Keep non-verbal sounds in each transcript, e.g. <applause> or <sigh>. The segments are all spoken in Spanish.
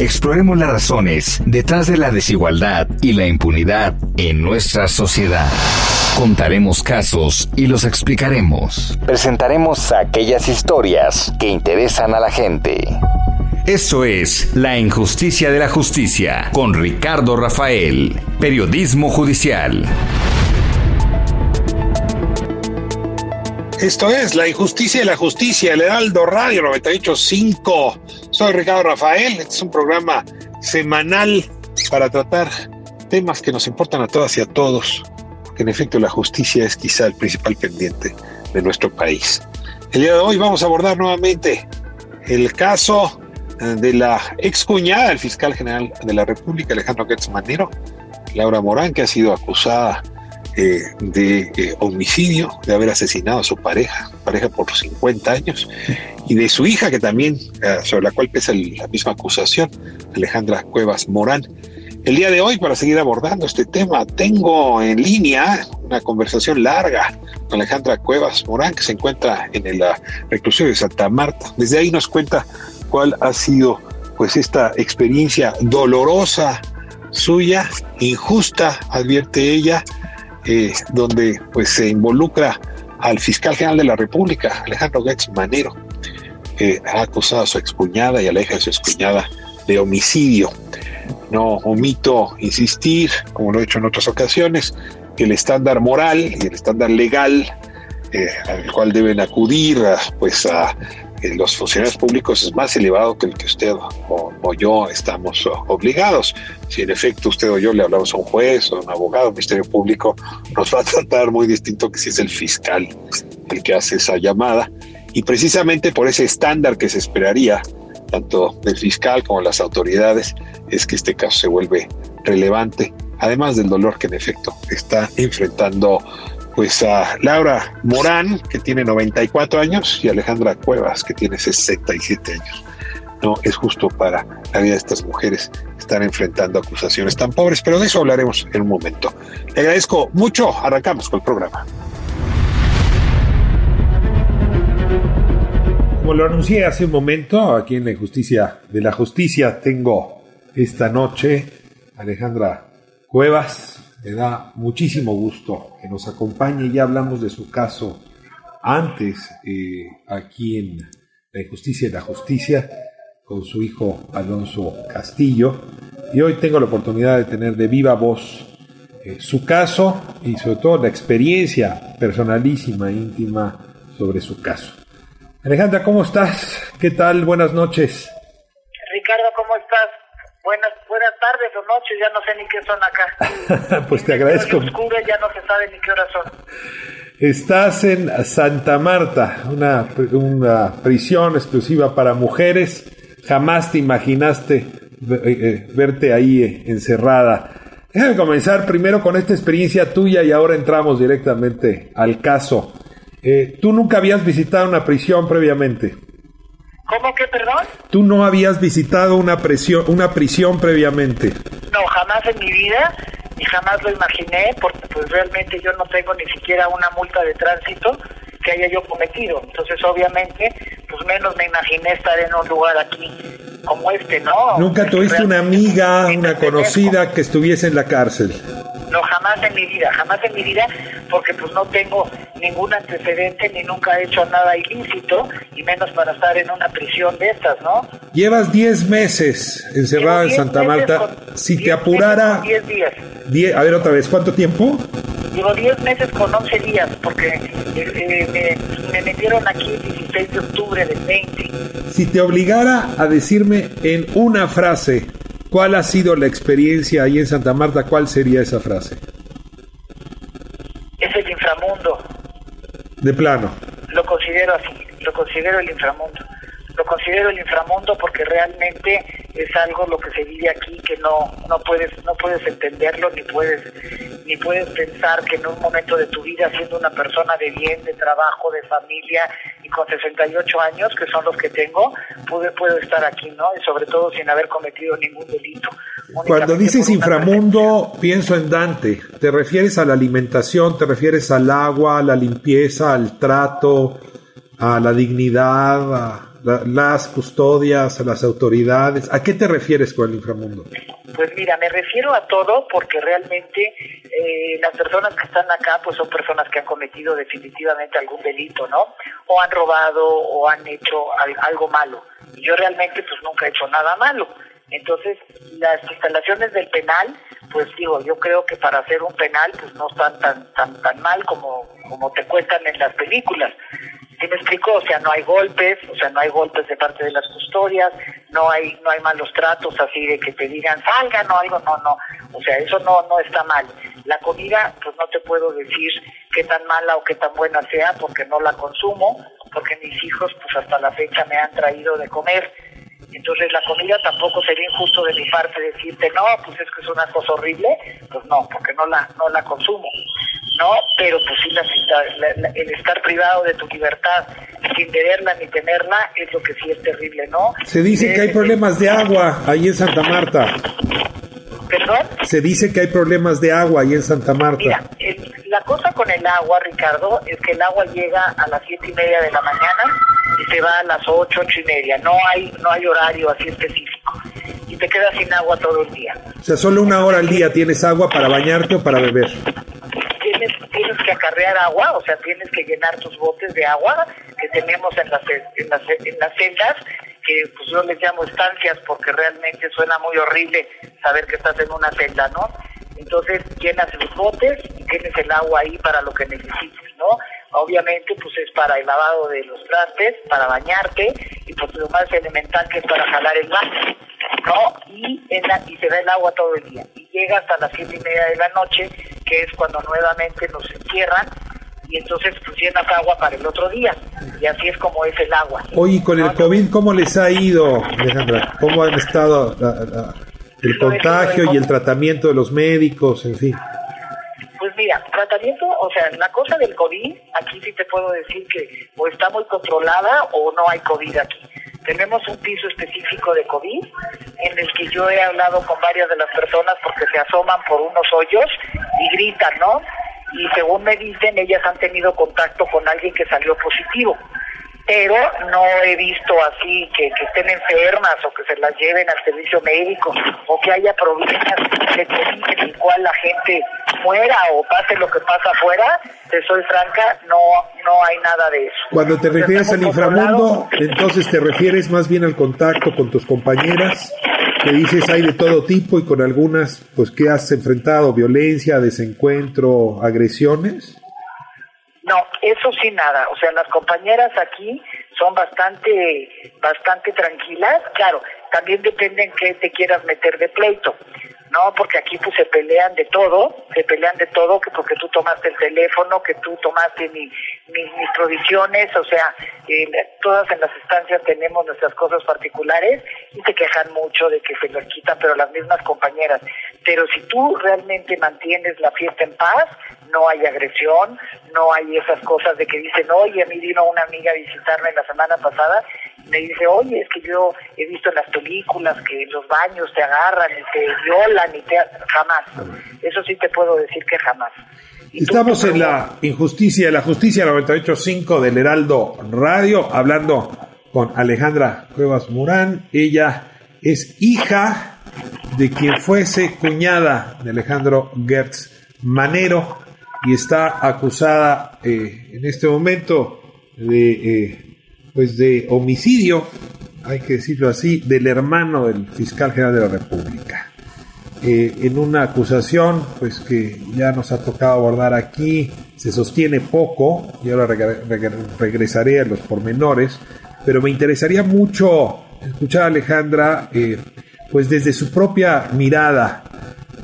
Exploremos las razones detrás de la desigualdad y la impunidad en nuestra sociedad. Contaremos casos y los explicaremos. Presentaremos aquellas historias que interesan a la gente. Esto es La Injusticia de la Justicia con Ricardo Rafael, Periodismo Judicial. Esto es La Injusticia de la Justicia, el Heraldo Radio 985. Soy Ricardo Rafael. Este es un programa semanal para tratar temas que nos importan a todas y a todos. Porque en efecto la justicia es quizá el principal pendiente de nuestro país. El día de hoy vamos a abordar nuevamente el caso de la excuñada del fiscal general de la República, Alejandro Gertz Manero, Laura Morán, que ha sido acusada eh, de eh, homicidio, de haber asesinado a su pareja, pareja por 50 años, y de su hija, que también, eh, sobre la cual pesa la misma acusación, Alejandra Cuevas Morán. El día de hoy, para seguir abordando este tema, tengo en línea una conversación larga con Alejandra Cuevas Morán, que se encuentra en el reclusorio de Santa Marta. Desde ahí nos cuenta cuál ha sido pues esta experiencia dolorosa suya, injusta, advierte ella, eh, donde pues se involucra al fiscal general de la República, Alejandro Getz Manero, que ha acusado a su excuñada y a la hija de su excuñada de homicidio. No omito insistir, como lo he hecho en otras ocasiones, que el estándar moral y el estándar legal eh, al cual deben acudir pues a los funcionarios públicos es más elevado que el que usted o, yo estamos obligados. Si en efecto usted o yo le hablamos a un juez o a un abogado, un ministerio público, nos va a tratar muy distinto que si es el fiscal el que hace esa llamada. Y precisamente por ese estándar que se esperaría, tanto del fiscal como las autoridades, es que este caso se vuelve relevante, además del dolor que en efecto está enfrentando pues a Laura Morán, que tiene 94 años, y Alejandra Cuevas, que tiene 67 años. No es justo para la vida de estas mujeres estar enfrentando acusaciones tan pobres, pero de eso hablaremos en un momento. Le agradezco mucho. Arrancamos con el programa. Como lo anuncié hace un momento, aquí en la Justicia de la Justicia tengo esta noche Alejandra Cuevas, me da muchísimo gusto que nos acompañe. Ya hablamos de su caso antes eh, aquí en La Injusticia y la Justicia con su hijo Alonso Castillo. Y hoy tengo la oportunidad de tener de viva voz eh, su caso y sobre todo la experiencia personalísima, íntima sobre su caso. Alejandra, ¿cómo estás? ¿Qué tal? Buenas noches. Ricardo, ¿cómo estás? Buenas, buenas tardes o noches, ya no sé ni qué son acá. <laughs> pues te agradezco. Oscuro, ya no se sabe ni qué hora son. Estás en Santa Marta, una, una prisión exclusiva para mujeres. Jamás te imaginaste eh, eh, verte ahí eh, encerrada. Déjame comenzar primero con esta experiencia tuya y ahora entramos directamente al caso. ¿Tú nunca habías visitado una prisión previamente? ¿Cómo que, perdón? ¿Tú no habías visitado una, prisión, una prisión previamente? No, jamás en mi vida y jamás lo imaginé porque pues realmente yo no tengo ni siquiera una multa de tránsito que haya yo cometido. Entonces, obviamente, pues menos me imaginé estar en un lugar aquí como este, ¿no? ¿Nunca tuviste una amiga, una conocida que estuviese en la cárcel? No, jamás en mi vida, jamás en mi vida, porque pues no tengo ningún antecedente ni nunca he hecho nada ilícito, y menos para estar en una prisión de estas, ¿no? Llevas 10 meses encerrada en Santa Marta. si te apurara... 10 días. a ver otra vez, ¿cuánto tiempo? Llevo 10 meses con 11 días, porque eh, eh, me, me, metieron aquí el 16 de octubre del 20. Si te obligara a decirme en una frase ¿Cuál ha sido la experiencia ahí en Santa Marta? ¿Cuál sería esa frase? Es el inframundo. De plano. Lo considero considero así, lo considero el inframundo. Lo considero el inframundo porque realmente es algo lo que se vive aquí que no no puedes no puedes entenderlo ni puedes ni puedes pensar que en un momento de tu vida siendo una persona de bien, de trabajo, de familia y con 68 años que son los que tengo, pude, puedo estar aquí, ¿no? Y sobre todo sin haber cometido ningún delito. Cuando dices inframundo, pienso en Dante. ¿Te refieres a la alimentación, te refieres al agua, a la limpieza, al trato, a la dignidad, a las custodias, a las autoridades. ¿A qué te refieres con el inframundo? Pues mira, me refiero a todo porque realmente eh, las personas que están acá pues son personas que han cometido definitivamente algún delito, ¿no? O han robado o han hecho algo malo. Yo realmente pues nunca he hecho nada malo. Entonces, las instalaciones del penal, pues digo, yo creo que para hacer un penal pues no están tan tan tan mal como como te cuentan en las películas. ¿Sí me explico? O sea, no hay golpes, o sea, no hay golpes de parte de las custodias, no hay no hay malos tratos así de que te digan salgan o algo, no, no. O sea, eso no no está mal. La comida, pues no te puedo decir qué tan mala o qué tan buena sea porque no la consumo, porque mis hijos pues hasta la fecha me han traído de comer. Entonces la comida tampoco sería injusto de mi parte decirte, no, pues es que es una cosa horrible, pues no, porque no la no la consumo. ¿No? Pero pues sí, la, el estar privado de tu libertad sin tenerla ni tenerla es lo que sí es terrible, ¿no? Se dice que hay problemas de agua ahí en Santa Marta. ¿Perdón? Se dice que hay problemas de agua ahí en Santa Marta. Mira, la cosa con el agua, Ricardo, es que el agua llega a las siete y media de la mañana y se va a las ocho, ocho y media. No hay, no hay horario así específico. Y te quedas sin agua todo el día. O sea, solo una hora al día tienes agua para bañarte o para beber tienes, que acarrear agua, o sea, tienes que llenar tus botes de agua que tenemos en las, en las, en las celdas, que pues yo les llamo estancias porque realmente suena muy horrible saber que estás en una celda, ¿no? Entonces llenas los botes y tienes el agua ahí para lo que necesites, ¿no? Obviamente, pues es para el lavado de los trastes, para bañarte y pues lo más elemental que es para jalar el baño, ¿no? Y, en y se da el agua todo el día. Y llega hasta las siete y media de la noche, que es cuando nuevamente nos encierran y entonces pues llenas agua para el otro día. Y así es como es el agua. Oye, con el COVID, ¿cómo les ha ido, Alejandra? ¿Cómo han estado el contagio y el tratamiento de los médicos, en fin? Pues mira, tratamiento, o sea, la cosa del COVID, aquí sí te puedo decir que o está muy controlada o no hay COVID aquí. Tenemos un piso específico de COVID en el que yo he hablado con varias de las personas porque se asoman por unos hoyos y gritan, ¿no? Y según me dicen, ellas han tenido contacto con alguien que salió positivo pero no he visto así que, estén enfermas o que se las lleven al servicio médico o que haya problemas de COVID en el cual la gente muera o pase lo que pasa afuera, te soy franca, no, no hay nada de eso. Cuando te refieres al inframundo, entonces te refieres más bien al contacto con tus compañeras, que dices hay de todo tipo y con algunas, pues que has enfrentado violencia, desencuentro, agresiones. No, eso sí nada. O sea, las compañeras aquí son bastante, bastante tranquilas. Claro, también depende en qué te quieras meter de pleito. No, porque aquí pues se pelean de todo, se pelean de todo, que porque tú tomaste el teléfono, que tú tomaste mi, mis provisiones, o sea, eh, todas en las estancias tenemos nuestras cosas particulares y te quejan mucho de que se las quitan, pero las mismas compañeras. Pero si tú realmente mantienes la fiesta en paz, no hay agresión, no hay esas cosas de que dicen, oye, a mí vino una amiga a visitarme la semana pasada me dice, oye, es que yo he visto en las películas que los baños te agarran y te violan y te... Jamás. Eso sí te puedo decir que jamás. Estamos en la injusticia, la justicia 98.5 del Heraldo Radio, hablando con Alejandra Cuevas Murán. Ella es hija de quien fuese cuñada de Alejandro Gertz Manero y está acusada eh, en este momento de eh, pues de homicidio, hay que decirlo así, del hermano del fiscal general de la República. Eh, en una acusación, pues que ya nos ha tocado abordar aquí, se sostiene poco, y ahora regresaré a los pormenores, pero me interesaría mucho escuchar a Alejandra, pues desde su propia mirada.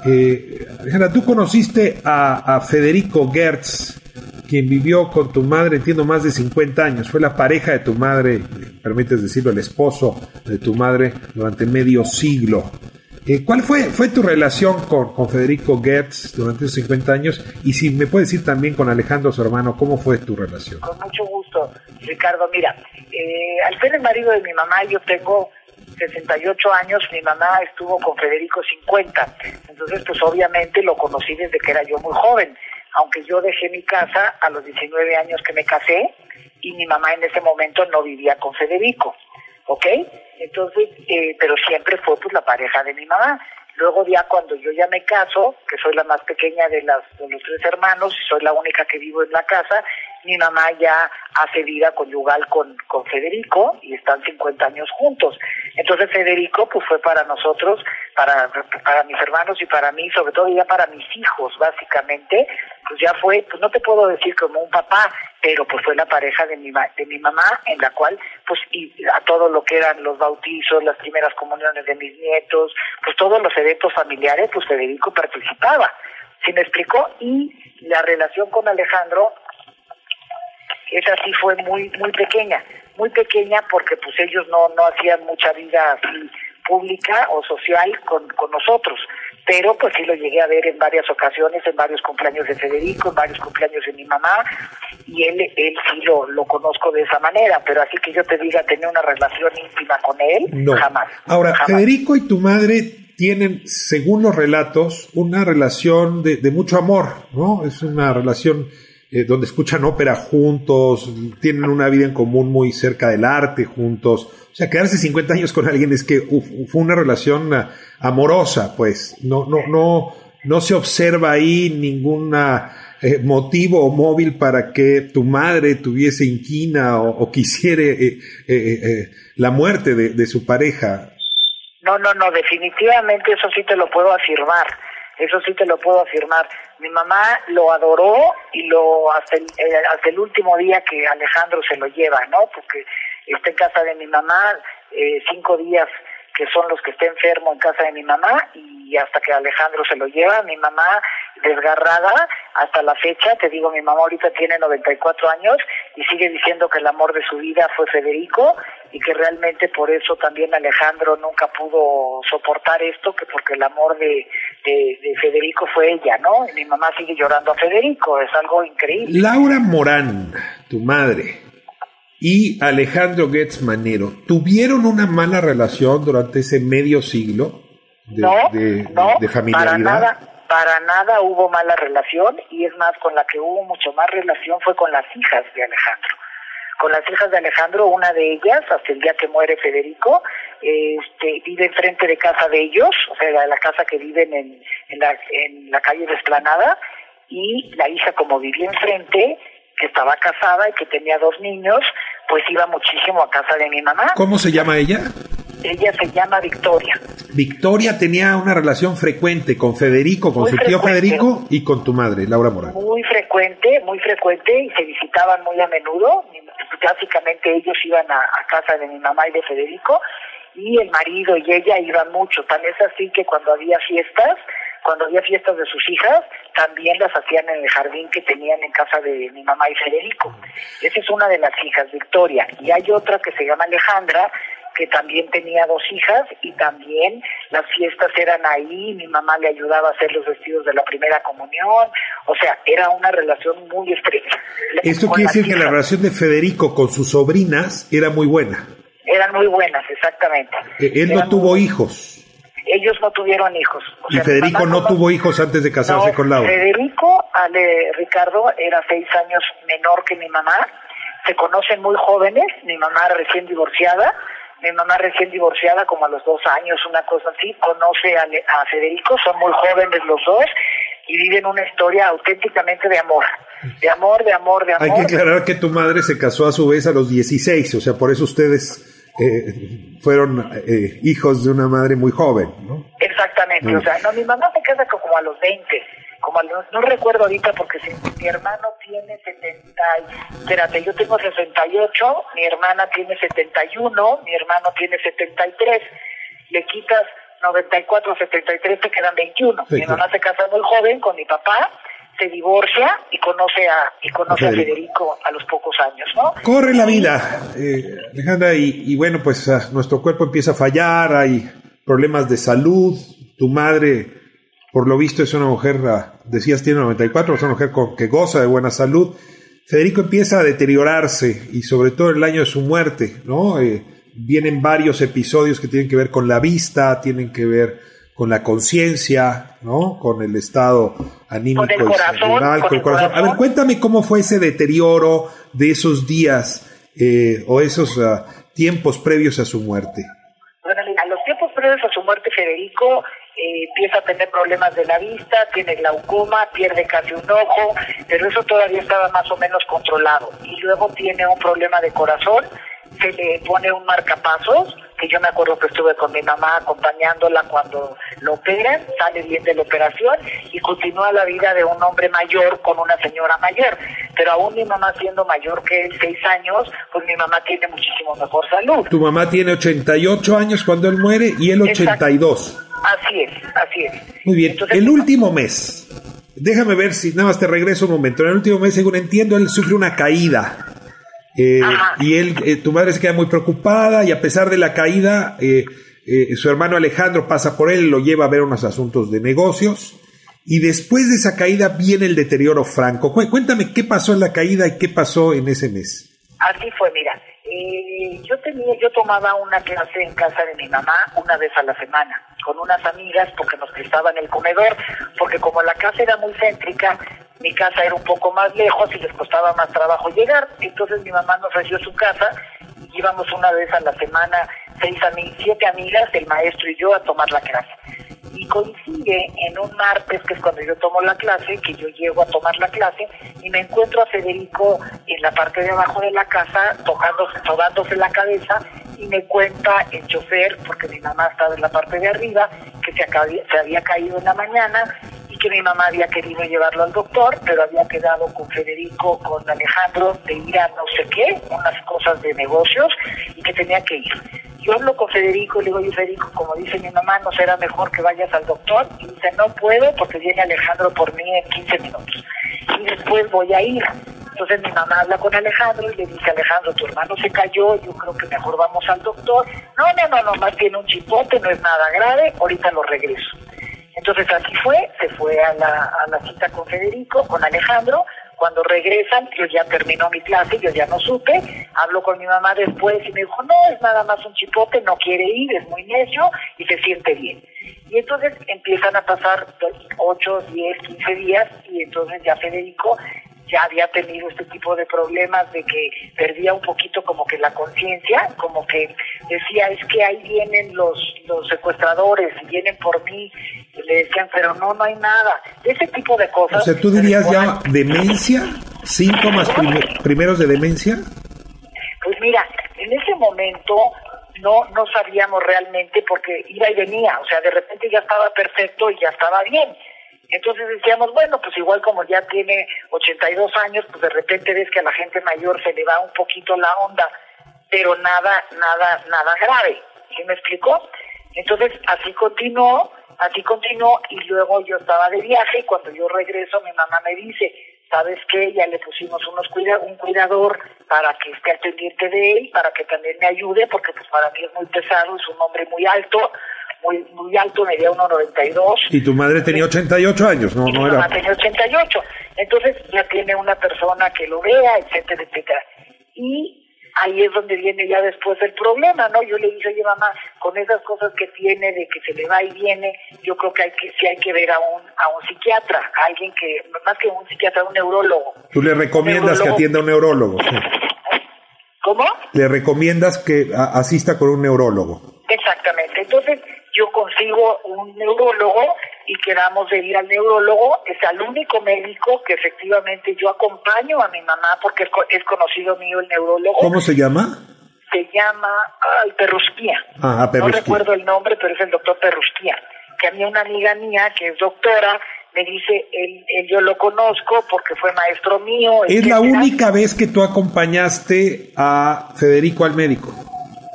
Eh, Alejandra, tú conociste a, Federico Gertz, quien vivió con tu madre, entiendo, más de 50 años. Fue la pareja de tu madre, permites decirlo, el esposo de tu madre durante medio siglo. Eh, ¿Cuál fue, fue tu relación con, con, Federico Goetz durante esos 50 años? Y si me puedes decir también con Alejandro, su hermano, ¿cómo fue tu relación? Con mucho gusto, Ricardo. Mira, eh, al ser el marido de mi mamá, yo tengo 68 años, mi mamá estuvo con Federico 50. Entonces, pues obviamente lo conocí desde que era yo muy joven. Aunque yo dejé mi casa a los 19 años que me casé y mi mamá en ese momento no vivía con Federico. ¿ok? Entonces, eh, pero siempre fue pues la pareja de mi mamá. Luego ya cuando yo ya me caso, que soy la más pequeña de, las, de los tres hermanos y soy la única que vivo en la casa, mi mamá ya hace vida conyugal con, con Federico y están 50 años juntos. Entonces Federico pues fue para nosotros, para, para mis hermanos y para mí, sobre todo ya para mis hijos básicamente, pues ya fue, pues no te puedo decir como un papá, pero pues fue la pareja de mi, de mi mamá en la cual pues y a todo lo que eran los bautizos, las primeras comuniones de mis nietos, pues todos los eventos familiares, pues Federico participaba. ¿Sí me explicó? Y la relación con Alejandro esa sí fue muy muy pequeña, muy pequeña porque pues ellos no, no hacían mucha vida así pública o social con, con nosotros, pero pues sí lo llegué a ver en varias ocasiones, en varios cumpleaños de Federico, en varios cumpleaños de mi mamá, y él, él sí lo, lo conozco de esa manera, pero así que yo te diga tener una relación íntima con él, no. jamás. Ahora, jamás. Federico y tu madre tienen, según los relatos, una relación de, de mucho amor, ¿no? Es una relación eh, donde escuchan ópera juntos, tienen una vida en común muy cerca del arte juntos. O sea, quedarse 50 años con alguien es que uf, fue una relación uh, amorosa, pues. No, no, no, no se observa ahí ningún eh, motivo o móvil para que tu madre tuviese inquina o, quisiera eh, eh, la muerte de, de su pareja. No, no, no, definitivamente eso sí te lo puedo afirmar. Eso sí te lo puedo afirmar. Mi mamá lo adoró y lo hasta el, eh, hasta el último día que Alejandro se lo lleva, ¿no? Porque está en casa de mi mamá eh, cinco días que son los que está enfermo en casa de mi mamá y hasta que Alejandro se lo lleva, mi mamá desgarrada hasta la fecha, te digo, mi mamá ahorita tiene 94 años y sigue diciendo que el amor de su vida fue Federico y que realmente por eso también Alejandro nunca pudo soportar esto, que porque el amor de, de, de Federico fue ella, ¿no? Y mi mamá sigue llorando a Federico, es algo increíble. Laura Morán, tu madre, y Alejandro Goetz Manero, ¿tuvieron una mala relación durante ese medio siglo de, no, de, no, de familiaridad? Para nada, para nada hubo mala relación y es más, con la que hubo mucho más relación fue con las hijas de Alejandro. Con las hijas de Alejandro, una de ellas, hasta el día que muere Federico, este, vive enfrente de casa de ellos, o sea, la casa que viven en, en, la, en la calle de Esplanada, y la hija como vivía enfrente, que estaba casada y que tenía dos niños, pues iba muchísimo a casa de mi mamá. ¿Cómo se llama ella? Ella se llama Victoria. Victoria tenía una relación frecuente con Federico, con Muy su tío frecuente. Federico y con tu madre, Laura Morán. Muy frecuente, muy frecuente y se visitaban muy a menudo. Básicamente ellos iban a, a casa de mi mamá y de Federico y el marido y ella iban mucho. Tan es así que cuando había fiestas, cuando había fiestas de sus hijas, también las hacían en el jardín que tenían en casa de mi mamá y Federico. Esa es una de las hijas, Victoria. Y hay otra que se llama Alejandra, que también tenía dos hijas y también las fiestas eran ahí, mi mamá le ayudaba a hacer los vestidos de la primera comunión, o sea, era una relación muy estrecha. Esto quiere decir que la relación de Federico con sus sobrinas era muy buena. Eran muy buenas, exactamente. Eh, Él no tuvo muy- hijos. Ellos no tuvieron hijos. O Y sea, Federico no tuvo hijos antes de casarse No, con Laura. Federico, Ale, Ricardo, era seis años menor que mi mamá. Se conocen muy jóvenes. Mi mamá recién divorciada. Mi mamá recién divorciada, como a los dos años, una cosa así. Conoce a, Le- a Federico. Son muy jóvenes los dos y viven una historia auténticamente de amor. De amor, de amor, de amor. Hay que aclarar que tu madre se casó a su vez a los 16, o sea, por eso ustedes eh, fueron eh, hijos de una madre muy joven, ¿no? Exactamente, Mm. o sea, no, mi mamá se casa como a los 20, como no recuerdo ahorita porque si, mi hermano tiene 70, y- espérate, yo tengo 68, mi hermana tiene 71, mi hermano tiene 73, le quitas 94, 73, te quedan 21. Sí, mi mamá claro. se casa muy joven con mi papá, se divorcia y conoce a y conoce a Federico a los pocos años, ¿no? Corre la vida, eh, Alejandra, y, bueno, pues ah, nuestro cuerpo empieza a fallar, hay problemas de salud, tu madre, por lo visto, es una mujer, ah, decías, tiene 94, es una mujer con, que goza de buena salud. Federico empieza a deteriorarse y sobre todo el año de su muerte, ¿no? Eh, vienen varios episodios que tienen que ver con la vista, tienen que ver con la conciencia, ¿no? Con el estado anímico con el corazón, con, el corazón. A ver, cuéntame cómo fue ese deterioro de esos días eh, o esos uh, tiempos previos a su muerte. Bueno, mira, los tiempos previos a su muerte, Federico eh, empieza a tener problemas de la vista, tiene glaucoma, pierde casi un ojo, pero eso todavía estaba más o menos controlado. Y luego tiene un problema de corazón, se le pone un marcapasos, que yo me acuerdo que estuve con mi mamá acompañándola cuando lo operan, sale bien de la operación y continúa la vida de un hombre mayor con una señora mayor. Pero aún mi mamá siendo mayor que él, seis años, pues mi mamá tiene muchísimo mejor salud. Tu mamá tiene 88 años cuando él muere y él 82. Así es, así es. Muy bien, el último mes, déjame ver si nada más te regreso un momento. En el último mes, según entiendo, él sufre una caída. Eh, y él, eh, tu madre se queda muy preocupada y a pesar de la caída, eh, su hermano Alejandro pasa por él, lo lleva a ver unos asuntos de negocios y después de esa caída viene el deterioro franco. Cuéntame qué pasó en la caída y qué pasó en ese mes. Así fue, mira. Yo tenía, yo tomaba una clase en casa de mi mamá una vez a la semana con unas amigas porque nos prestaban el comedor, porque como la casa era muy céntrica, mi casa era un poco más lejos y les costaba más trabajo llegar. Entonces mi mamá nos ofreció su casa y íbamos una vez a la semana, seis siete amigas, el maestro y yo, a tomar la clase. Y coincide en un martes, que es cuando yo tomo la clase, que yo llego a tomar la clase y me encuentro a Federico en la parte de abajo de la casa, tocándose, tomándose la cabeza y me cuenta el chofer, porque mi mamá estaba en la parte de arriba, que se, se había caído en la mañana que mi mamá había querido llevarlo al doctor, pero había quedado con Federico, con Alejandro, de ir a no sé qué, unas cosas de negocios, y que tenía que ir. Yo hablo con Federico y le digo, oye Federico, como dice mi mamá, ¿no será mejor que vayas al doctor? Y dice, no puedo porque viene Alejandro por mí en 15 minutos. Y después voy a ir. Entonces mi mamá habla con Alejandro y le dice, Alejandro, tu hermano se cayó, yo creo que mejor vamos al doctor. No, no, no, nomás tiene un chipote, no es nada grave, ahorita lo regreso. Entonces así fue, se fue a la, a la cita con Federico, con Alejandro, cuando regresan, yo ya terminó mi clase, yo ya no supe, hablo con mi mamá después y me dijo, no, es nada más un chipote, no quiere ir, es muy necio y se siente bien. Y entonces empiezan a pasar 8, 10, 15 días y entonces ya Federico ya había tenido este tipo de problemas de que perdía un poquito como que la conciencia, como que decía, es que ahí vienen los, los secuestradores y vienen por mí, y le decían, pero no, no hay nada. Ese tipo de cosas. O sea, ¿tú dirías ya demencia? ¿Síntomas primeros de demencia? Pues mira, en ese momento no no sabíamos realmente porque iba y venía, o sea, de repente ya estaba perfecto y ya estaba bien entonces decíamos, bueno, pues igual como ya tiene 82 años, pues de repente ves que a la gente mayor se le va un poquito la onda, pero nada, nada, nada grave. ¿Sí me explicó? Entonces así continuó, así continuó y luego yo estaba de viaje y cuando yo regreso mi mamá me dice, ¿sabes qué? Ya le pusimos unos cuida un cuidador para que esté al pendiente de él, para que también me ayude, porque pues para mí es muy pesado, es un hombre muy alto, muy, muy alto, medía 1,92. Y tu madre tenía 88 años, ¿no? Y no era... tenía 88. Entonces ya tiene una persona que lo vea, etcétera, etcétera. Y ahí es donde viene ya después el problema, ¿no? Yo le dije, oye mamá, con esas cosas que tiene, de que se le va y viene, yo creo que hay que sí hay que ver a un, a un psiquiatra, a alguien que, más que un psiquiatra, un neurólogo. ¿Tú le recomiendas que atienda a un neurólogo? ¿Cómo? Le recomiendas que asista con un neurólogo. Exactamente. Entonces, yo consigo un neurólogo y quedamos de ir al neurólogo. Es el único médico que efectivamente yo acompaño a mi mamá porque es conocido mío el neurólogo. ¿Cómo se llama? Se llama ay, Perrusquía. Ah, No recuerdo el nombre, pero es el doctor Perrusquía. Que a mí una amiga mía que es doctora me dice, él, yo lo conozco porque fue maestro mío. Es la única vez que tú acompañaste a Federico al médico.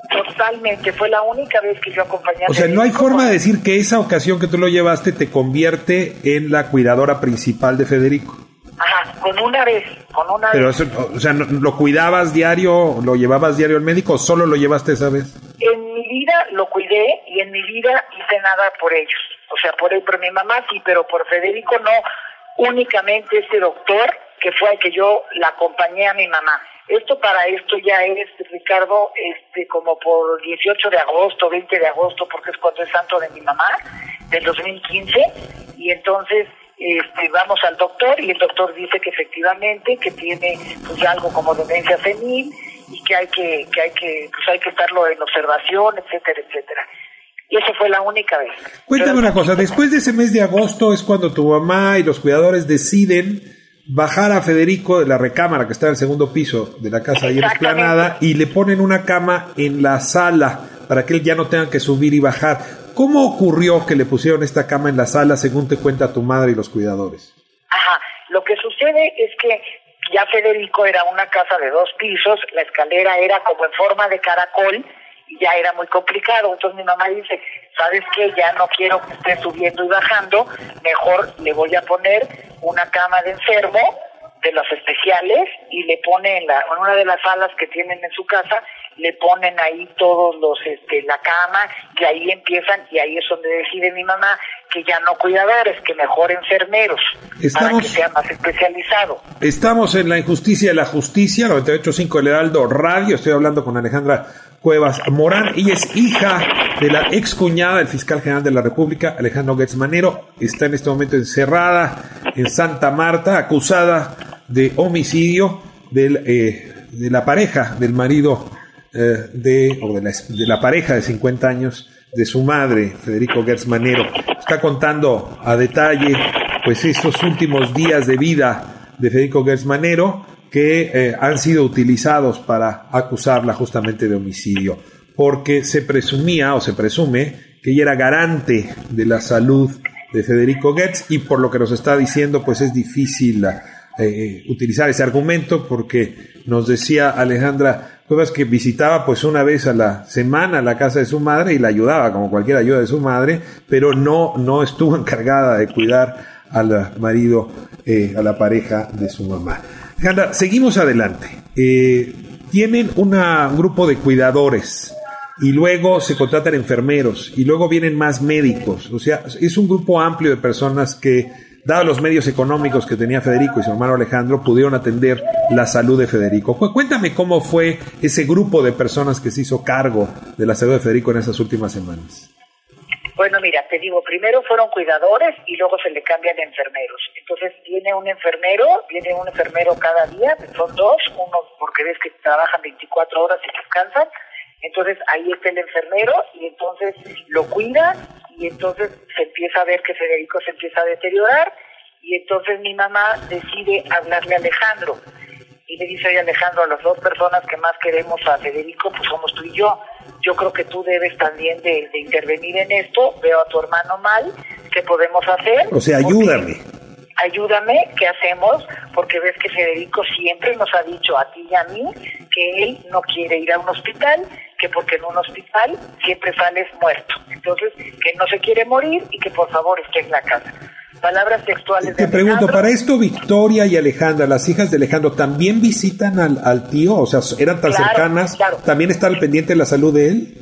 Totalmente. Fue la única vez que yo acompañé O sea, no hay forma de decir que esa ocasión que tú lo llevaste te convierte en la cuidadora principal de Federico. Ajá, con una vez, con una Pero vez. eso, o sea, ¿no- ¿lo cuidabas diario, lo llevabas diario al médico o solo lo llevaste esa vez? En mi vida lo cuidé y en mi vida hice nada por ellos. O sea, por, él, por mi mamá sí, pero por Federico no. Únicamente este doctor que fue al que yo la acompañé a mi mamá. Esto para esto ya es, Ricardo, este como por 18 de agosto, 20 de agosto, porque es cuando es santo de mi mamá, del 2015. Y entonces este, vamos al doctor y el doctor dice que efectivamente que tiene pues algo como demencia senil y que hay que que hay que pues hay que estarlo en observación etcétera etcétera y eso fue la única vez Cuéntame Pero- una cosa, después de ese mes de agosto es cuando tu mamá y los cuidadores deciden bajar a Federico de la recámara que está en el segundo piso de la casa ahí en. Esplanada y le ponen una cama en la sala para que él ya no tenga que subir y bajar. ¿Cómo ocurrió que le pusieron esta cama en la sala según te cuenta tu madre y los cuidadores? Ajá, lo que sucede es que ya Federico era una casa de dos pisos, la escalera era como en forma de caracol y ya era muy complicado. Entonces mi mamá dice, ¿sabes qué? Ya no quiero que esté subiendo y bajando, mejor le voy a poner una cama de enfermo de los especiales y le pone en, la, en una de las salas que tienen en su casa, le ponen ahí todos los, este, la cama y ahí empiezan y ahí es donde decide mi mamá que ya no cuidadores, que mejor enfermeros, para que sea más especializado. Estamos en la injusticia de la justicia, 98.5 El Heraldo Radio. Estoy hablando con Alejandra Cuevas Morán. Ella es hija de la ex cuñada del fiscal general de la República, Alejandro Gertz Manero. Está en este momento encerrada en Santa Marta, acusada de homicidio del, eh, de la pareja, del marido eh, de, o de la, de la pareja de 50 años de su madre, Federico Gertz Manero. Está contando a detalle pues estos últimos días de vida de Federico Gertz Manero que eh, han sido utilizados para acusarla justamente de homicidio, porque se presumía o se presume que ella era garante de la salud de Federico Gertz y por lo que nos está diciendo pues es difícil eh, utilizar ese argumento porque nos decía Alejandra Cuevas que visitaba pues una vez a la semana la casa de su madre y la ayudaba como cualquier ayuda de su madre, pero no, no estuvo <laughs> encargada de cuidar al marido, eh, a la pareja de su mamá. Alejandra, seguimos adelante. Eh, tienen una, un grupo de cuidadores y luego se contratan enfermeros y luego vienen más médicos. O sea, es un grupo amplio de personas que, dados los medios económicos que tenía Federico y su hermano Alejandro, pudieron atender la salud de Federico. Cu- Cuéntame cómo fue ese grupo de personas que se hizo cargo de la salud de Federico en esas últimas semanas. Bueno, mira, te digo, primero fueron cuidadores y luego se le cambian enfermeros. Entonces viene un enfermero, viene un enfermero cada día, son dos, uno porque ves que trabajan 24 horas y descansan. Entonces ahí está el enfermero y entonces lo cuida y entonces se empieza a ver que Federico se empieza a deteriorar y entonces mi mamá decide hablarle a Alejandro y le dice, oye Alejandro, a las dos personas que más queremos a Federico, pues somos tú y yo. Yo creo que tú debes también de, de intervenir en esto. Veo a tu hermano mal, ¿qué podemos hacer? O sea, Porque- ayúdame. ayúdame, ¿qué hacemos? Porque ves que Federico siempre nos ha dicho a ti y a mí que él no quiere ir a un hospital, que porque en un hospital siempre sales muerto. Entonces, que no se quiere morir y que por favor esté en la casa. Palabras textuales de Te pregunto, Alejandro. para esto Victoria y Alejandra, las hijas de Alejandro, ¿también visitan al, al tío? O sea, ¿eran tan Claro, cercanas? claro. ¿También está al pendiente de la salud de él?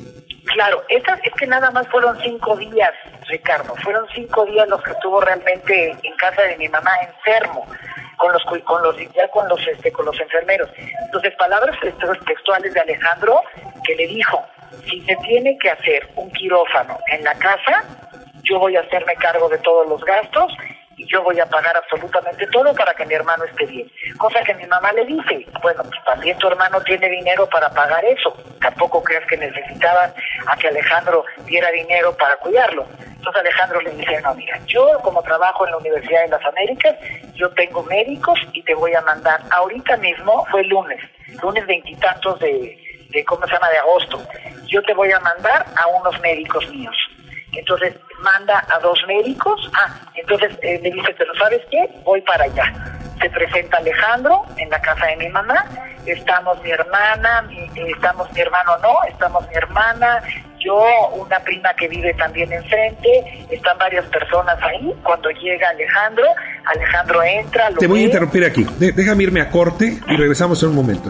Claro, estas es que nada más fueron cinco días, Ricardo. Fueron cinco días los que estuvo realmente en casa de mi mamá enfermo, con los con los ya con los este con los enfermeros. Entonces palabras textu- textuales de Alejandro que le dijo si se tiene que hacer un quirófano en la casa, yo voy a hacerme cargo de todos los gastos y yo voy a pagar absolutamente todo para que mi hermano esté bien. Cosa que mi mamá le dice, bueno, pues también tu hermano tiene dinero para pagar eso. Tampoco creas que necesitaban a que Alejandro diera dinero para cuidarlo. Entonces Alejandro le dice, no, mira, yo como trabajo en la Universidad de las Américas, yo tengo médicos y te voy a mandar, ahorita mismo fue lunes, lunes veintitantos de, de, ¿cómo se llama?, de agosto. Yo te voy a mandar a unos médicos míos. Entonces manda a dos médicos. Ah, entonces eh, le dice, pero ¿sabes qué? Voy para allá. Se presenta Alejandro en la casa de mi mamá estamos mi hermana, estamos mi hermano no, estamos mi hermana, yo, una prima que vive también enfrente, están varias personas ahí. Cuando llega Alejandro, Alejandro entra. Te voy a interrumpir aquí. déjame irme a corte y regresamos en un momento.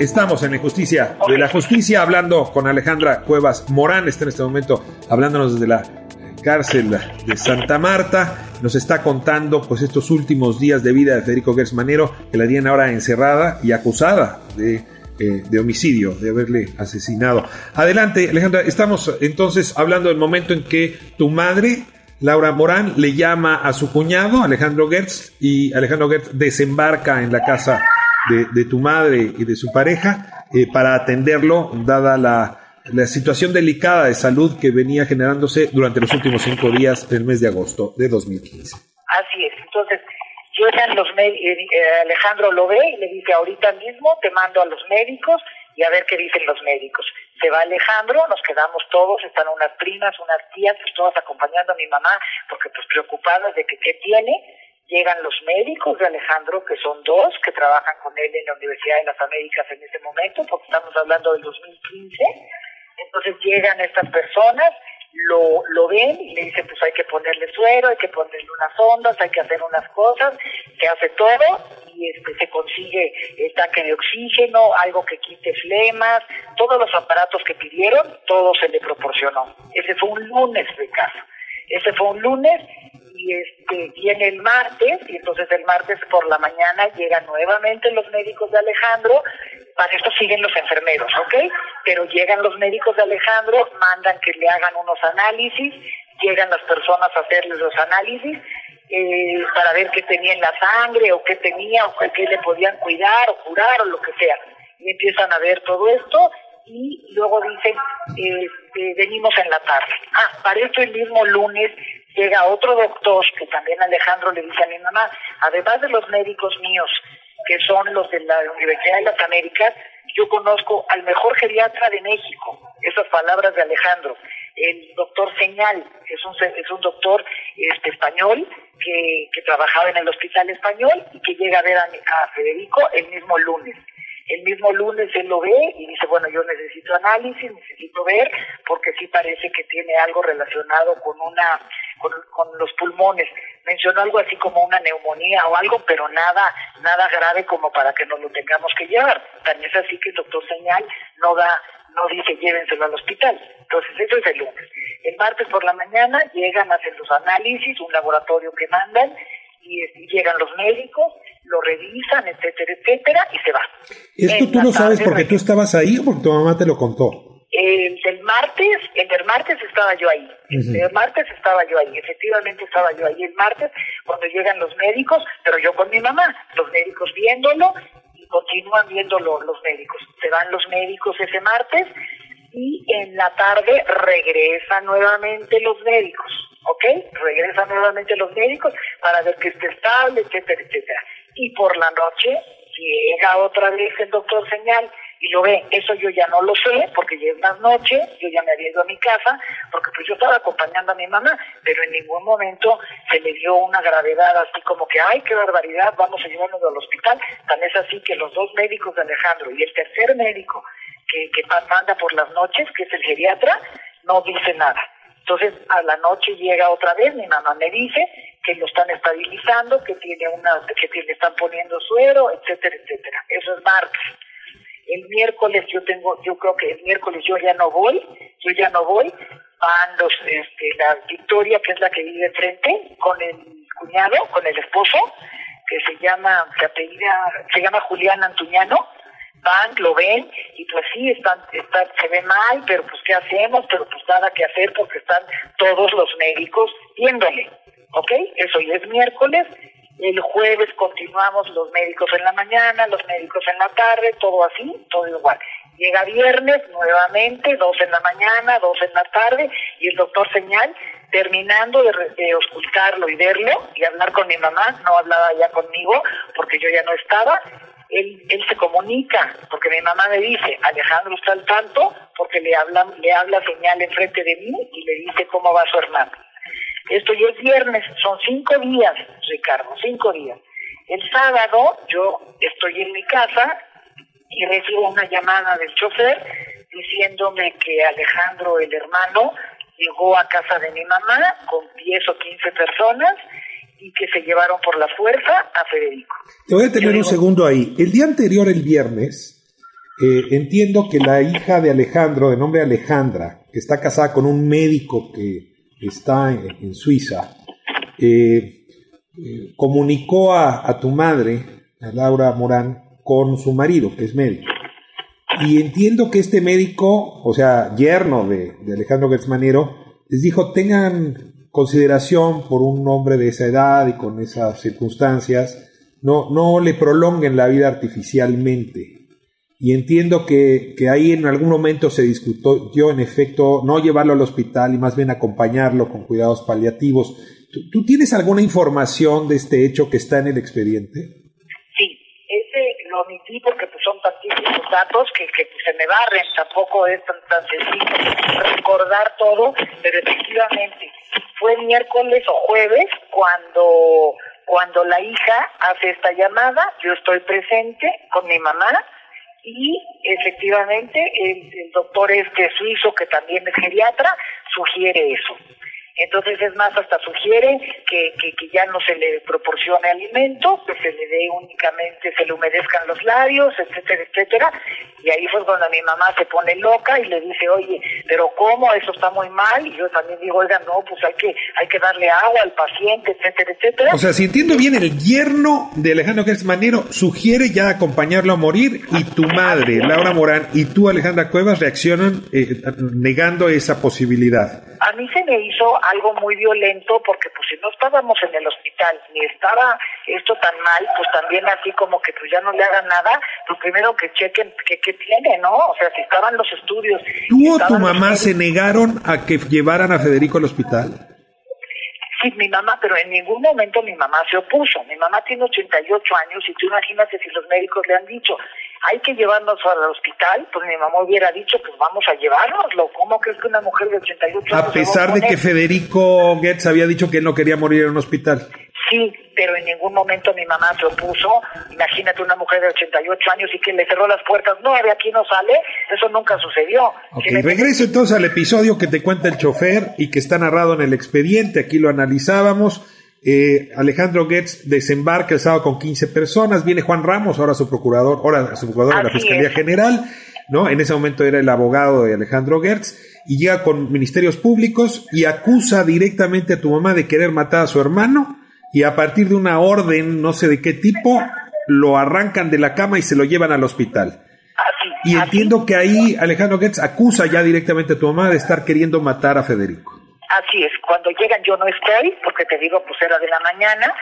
Estamos en la justicia de la justicia hablando con Alejandra Cuevas Morán, está en este momento hablándonos desde la cárcel de Santa Marta. Nos está contando pues estos últimos días de vida de Federico Gersmanero, que la tienen ahora encerrada y acusada de, eh, de homicidio, de haberle asesinado. Adelante, Alejandra, estamos entonces hablando del momento en que tu madre, Laura Morán, le llama a su cuñado, Alejandro Gertz, y Alejandro Gertz desembarca en la casa de, tu madre y de su pareja eh, para atenderlo, dada la, situación delicada de salud que venía generándose durante los últimos cinco días del mes de agosto de 2015. Así es, entonces llegan los eh, Alejandro lo ve y le dice ahorita mismo te mando a los médicos y a ver qué dicen los médicos. Se va Alejandro, nos quedamos todos, están unas primas, unas tías, pues todas acompañando a mi mamá, porque pues preocupadas de que qué tiene, llegan los médicos de Alejandro, que son dos, que trabajan con él en la Universidad de las Américas en ese momento, porque estamos hablando del 2015. Entonces llegan estas personas, lo, lo ven y le dicen, pues hay que ponerle suero, hay que ponerle unas ondas, hay que hacer unas cosas, se hace todo y este, se consigue el tanque de oxígeno, algo que quite flemas, todos los aparatos que pidieron, todo se le proporcionó. Ese fue un lunes de casa. Ese fue un lunes y este viene el martes y entonces el martes por la mañana llegan nuevamente los médicos de Alejandro para esto siguen los enfermeros ¿ok? pero llegan los médicos de Alejandro mandan que le hagan unos análisis llegan las personas a hacerles los análisis eh, para ver qué tenía en la sangre o qué tenía o qué le podían cuidar o curar o lo que sea y empiezan a ver todo esto y luego dicen, eh, venimos en la tarde. Ah, para esto el mismo lunes llega otro doctor, que también Alejandro le dice a mi mamá, además de los médicos míos, que son los de la Universidad de las Américas, yo conozco al mejor geriatra de México, esas palabras de Alejandro, el doctor Señal, es un, es un doctor este, español que, que trabajaba en el hospital español y que llega a ver a, a Federico el mismo lunes. El mismo lunes él lo ve y dice, bueno, yo necesito análisis, necesito ver, porque sí parece que tiene algo relacionado con una, con, los pulmones. Mencionó algo así como una neumonía o algo, pero nada, nada grave como para que nos lo tengamos que llevar. También es así que el doctor Señal no da, no dice llévenselo al hospital. Entonces eso es el lunes. El martes por la mañana llegan, a hacer los análisis, un laboratorio que mandan, y llegan los médicos lo revisan, etcétera, etcétera, y se va. ¿Esto tú lo sabes porque tú estabas ahí o porque tu mamá te lo contó? El del martes, el del martes estaba yo ahí. El del martes estaba yo ahí, efectivamente estaba yo ahí el martes cuando llegan los médicos, pero yo con mi mamá, los médicos viéndolo y continúan viéndolo los médicos. Se van los médicos ese martes y en la tarde regresan nuevamente los médicos, ¿ok? Regresan nuevamente los médicos para ver que esté estable, etcétera, etcétera y por la noche llega otra vez el doctor Señal y lo ve. Eso yo ya no lo sé porque ya es más noche, yo ya me había ido a mi casa porque pues yo estaba acompañando a mi mamá, pero en ningún momento se le dio una gravedad así como que, ay, qué barbaridad, vamos a llevarnos al hospital. Tan es así que los dos médicos de Alejandro y el tercer médico que, que manda por las noches, que es el geriatra, no dice nada. Entonces a la noche llega otra vez, mi mamá me dice que lo están estabilizando, que tiene una, que le están poniendo suero, etcétera, etcétera. Eso es martes. El miércoles yo tengo, yo creo que el miércoles yo ya no voy, yo ya no voy, van los, este, la Victoria, que es la que vive frente, con el cuñado, con el esposo, que se llama, se apellida, se llama Julián Antuñano, van, lo ven, y pues sí, están, están, se ve mal, pero pues ¿qué hacemos? Pero pues nada que hacer porque están todos los médicos viéndole, ¿ok? Eso ya es miércoles, el jueves continuamos los médicos en la mañana, los médicos en la tarde, todo así, todo igual. Llega viernes nuevamente, dos en la mañana, dos en la tarde, y el doctor señal, terminando de, de auscultarlo y verlo y hablar con mi mamá, no hablaba ya conmigo porque yo ya no estaba, él, él se comunica, porque mi mamá me dice, Alejandro está al tanto, porque le habla, le habla señal enfrente de mí y le dice cómo va su hermano. Esto ya es viernes, son cinco días, Ricardo, cinco días. El sábado yo estoy en mi casa y recibo una llamada del chofer diciéndome que Alejandro, el hermano, llegó a casa de mi mamá con 10 o 15 personas y que se llevaron por la fuerza a Federico. Te voy a tener un segundo ahí. El día anterior, el viernes, eh, entiendo que la hija de Alejandro, de nombre Alejandra, que está casada con un médico que está en, Suiza, eh, eh, comunicó a, a, tu madre, a Laura Morán, con su marido, que es médico. Y entiendo que este médico, o sea, yerno de, de Alejandro Gertzmanero, les dijo, tengan consideración por un hombre de esa edad y con esas circunstancias, no, no le prolonguen la vida artificialmente. Y entiendo que, que, ahí en algún momento se discutió, yo en efecto, no llevarlo al hospital y más bien acompañarlo con cuidados paliativos. ¿Tú, ¿Tú, tienes alguna información de este hecho que está en el expediente? Sí, ese lo omití porque pues, son tantísimos datos que, que pues, se me barren, tampoco es tan, tan sencillo recordar todo, pero efectivamente fue miércoles o jueves cuando cuando la hija hace esta llamada, yo estoy presente con mi mamá y efectivamente el, doctor este suizo que también es geriatra sugiere eso. Entonces es más, hasta sugiere que, que, que, ya no se le proporcione alimento, que se le dé únicamente, se le humedezcan los labios, etcétera, etcétera. Y ahí fue cuando mi mamá se pone loca y le dice, oye, pero ¿cómo? Eso está muy mal. Y yo también digo, oiga, no, pues hay que, hay que darle agua al paciente, etcétera, etcétera. O sea, si entiendo bien, el yerno de Alejandro Gertz Manero sugiere ya acompañarlo a morir y tu madre, Laura Morán, y tú, Alejandra Cuevas, reaccionan eh, negando esa posibilidad. A mí se me hizo algo muy violento porque pues si no estábamos en el hospital ni estaba esto tan mal, pues también así como que pues ya no le hagan nada, lo primero que chequen que, que tiene, ¿no? O sea, si estaban los estudios. ¿Tú o tu mamá se negaron a que llevaran a Federico al hospital? Sí, mi mamá, pero en ningún momento mi mamá se opuso. Mi mamá tiene 88 años y tú imagínate si los médicos le han dicho, hay que llevarnos al hospital, pues mi mamá hubiera dicho, pues vamos a llevárnoslo. ¿Cómo crees que una mujer de 88 años... A pesar de que Federico Goetz había dicho que él no quería morir en un hospital. Sí, pero en ningún momento mi mamá se opuso. Imagínate una mujer de 88 años y que le cerró las puertas. No, de aquí no sale. Eso nunca sucedió. Ok, si regreso entonces al episodio que te cuenta el chofer y que está narrado en el expediente. Aquí lo analizábamos. Eh, Alejandro Goetz desembarca el sábado con 15 personas. Viene Juan Ramos, ahora su procurador, ahora su procurador de la Fiscalía es. General. ¿no? En ese momento era el abogado de Alejandro Gertz. Y llega con ministerios públicos y acusa directamente a tu mamá de querer matar a su hermano y a partir de una orden, no sé de qué tipo, lo arrancan de la cama y se lo llevan al hospital. Y entiendo que ahí Alejandro Goetz acusa ya directamente a tu mamá de estar queriendo matar a Federico. Así es, cuando llegan yo no estoy, porque te digo, pues era de la mañana,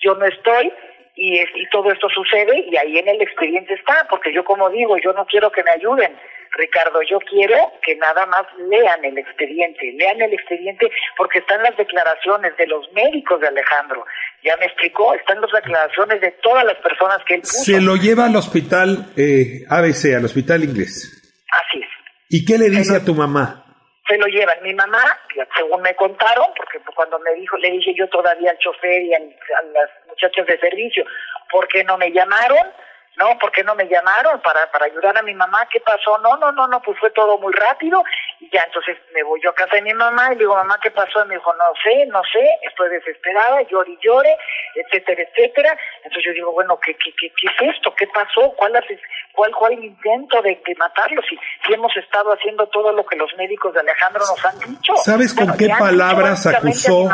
yo no estoy, y, es, y todo esto sucede, y ahí en el expediente está, porque yo como digo, yo no quiero que me ayuden, Ricardo, yo quiero que nada más lean el expediente, lean el expediente porque están las declaraciones de los médicos de Alejandro. Ya me explicó, están las declaraciones de todas las personas que él puso. Se lo lleva al hospital eh, ABC, al hospital inglés. Así es. ¿Y qué le dice a tu mamá? Se lo llevan. Mi mamá, según me contaron, porque cuando me dijo, le dije yo todavía al chofer y a, a las muchachas de servicio, ¿por qué no me llamaron? No, ¿por qué no me llamaron para, para ayudar a mi mamá? ¿Qué pasó? No, no, no, no, pues fue todo muy rápido Y ya entonces me voy yo a casa de mi mamá y le digo, mamá, ¿qué pasó? Y me dijo, no sé, no sé, estoy desesperada, llore y llore, etcétera, etcétera. Entonces yo digo, bueno, ¿qué, qué, qué, qué es esto? ¿Qué pasó? ¿Cuál, hace- cuál el intento de, de matarlo? Si, si hemos estado haciendo todo lo que los médicos de Alejandro nos han dicho. ¿Sabes con qué palabras acusó?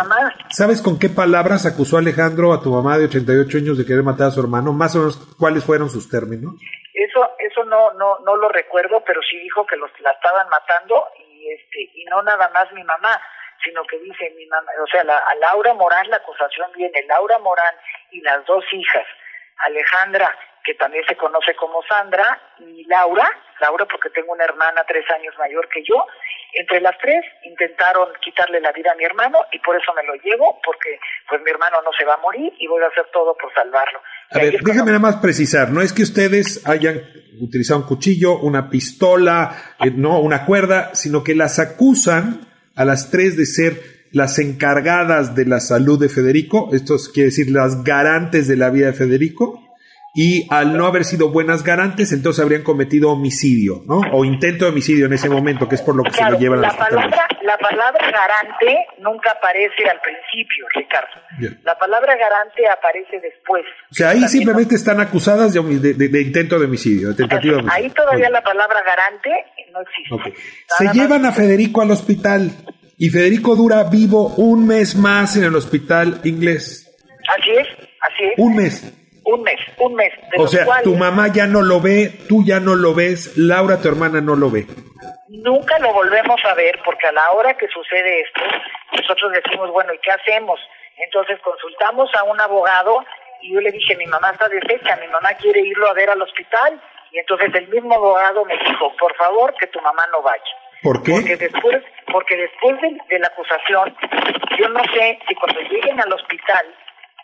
¿Sabes con qué palabras acusó Alejandro a tu mamá de 88 años de querer matar a su hermano? Más o menos, ¿cuáles fueron sus términos? Eso, eso no, no, no lo recuerdo, pero sí dijo que los, la estaban matando y este, y no nada más mi mamá, sino que dice mi mamá, o sea, la, a Laura Morán la acusación viene, Laura Morán y las dos hijas, Alejandra, que también se conoce como Sandra, y Laura, Laura porque tengo una hermana tres años mayor que yo, entre las tres intentaron quitarle la vida a mi hermano y por eso me lo llevo, porque pues mi hermano no se va a morir y voy a hacer todo por salvarlo. A Y ver, cuando- déjame nada más precisar, no es que ustedes hayan utilizado un cuchillo, una pistola, eh, no, una cuerda, sino que las acusan a las tres de ser las encargadas de la salud de Federico, esto quiere decir las garantes de la vida de Federico, y al no haber sido buenas garantes, entonces habrían cometido homicidio, ¿no? O intento de homicidio en ese momento, que es por lo que se lo llevan a la palabra, la palabra garante nunca aparece al principio, Ricardo. Bien. La palabra garante aparece después. O sea, ahí simplemente están acusadas de, de- de- de intento de homicidio, de tentativa de homicidio. Ahí todavía la palabra garante no existe. Se más- llevan a Federico al hospital y Federico dura vivo un mes más en el hospital inglés. Así es, así es. Un mes. Un mes, un mes. de O sea, cuales tu mamá ya no lo ve, tú ya no lo ves, Laura, tu hermana, no lo ve. Nunca lo volvemos a ver porque a la hora que sucede esto, nosotros decimos, bueno, ¿y qué hacemos? Entonces consultamos a un abogado y yo le dije, mi mamá está deshecha, mi mamá quiere irlo a ver al hospital. Y entonces el mismo abogado me dijo, por favor, que tu mamá no vaya. ¿Por qué? Porque después, porque después de, de la acusación, yo no sé si cuando lleguen al hospital,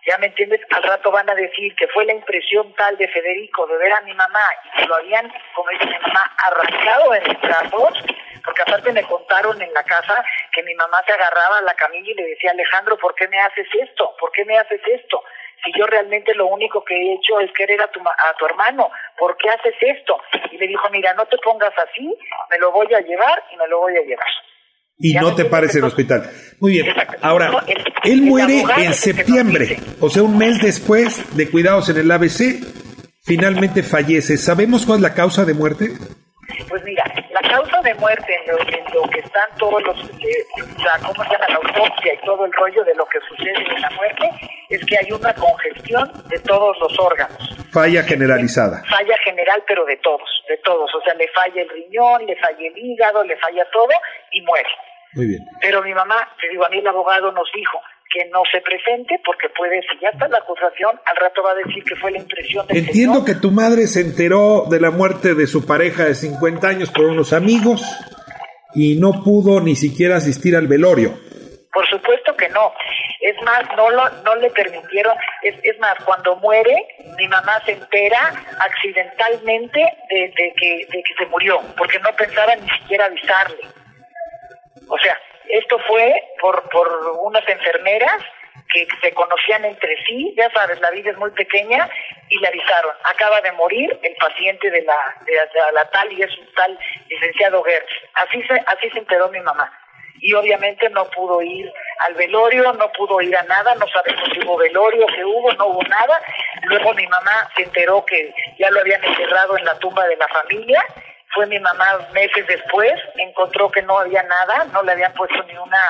ya me entiendes, al rato van a decir que fue la impresión tal de Federico de ver a mi mamá y que lo habían, como mi mamá, arrancado en los brazos, porque aparte me contaron en la casa que mi mamá se agarraba a la camilla y le decía, Alejandro, ¿por qué me haces esto? ¿Por qué me haces esto? Si yo realmente lo único que he hecho es querer a tu, a tu hermano, ¿por qué haces esto? Y le dijo, mira, no te pongas así, me lo voy a llevar y me lo voy a llevar. Y Ya no te pares en el hospital. Muy bien. Ahora, él muere en septiembre, o sea, un mes después de cuidados en el ABC, finalmente fallece. ¿Sabemos cuál es la causa de muerte? Pues mira, causa de muerte en lo, en lo que están todos los, eh, o sea, ¿cómo se llama? La autopsia y todo el rollo de lo que sucede en la muerte es que hay una congestión de todos los órganos. Falla generalizada. Falla general, pero de todos, de todos. O sea, le falla el riñón, le falla el hígado, le falla todo y muere. Muy bien. Pero mi mamá, te digo, a mí el abogado nos dijo que no se presente porque puede, si ya está la acusación, al rato va a decir que fue la impresión del Entiendo señor. que tu madre se enteró de la muerte de su pareja de 50 años por unos amigos y no pudo ni siquiera asistir al velorio. Por supuesto que no. Es más, no lo, no le permitieron. Es, es más, cuando muere, mi mamá se entera accidentalmente de, de que, de que se murió, porque no pensaba ni siquiera avisarle. O sea, esto fue por, por unas enfermeras que se conocían entre sí, ya sabes, la vida es muy pequeña, y le avisaron, acaba de morir el paciente de la, de, la tal y es un tal licenciado Gertz. Así se, así se enteró mi mamá. Y obviamente no pudo ir al velorio, no pudo ir a nada, no sabemos si hubo velorio, que hubo, no hubo nada. Luego mi mamá se enteró que ya lo habían enterrado en la tumba de la familia fue mi mamá meses después, encontró que no había nada, no le habían puesto ni una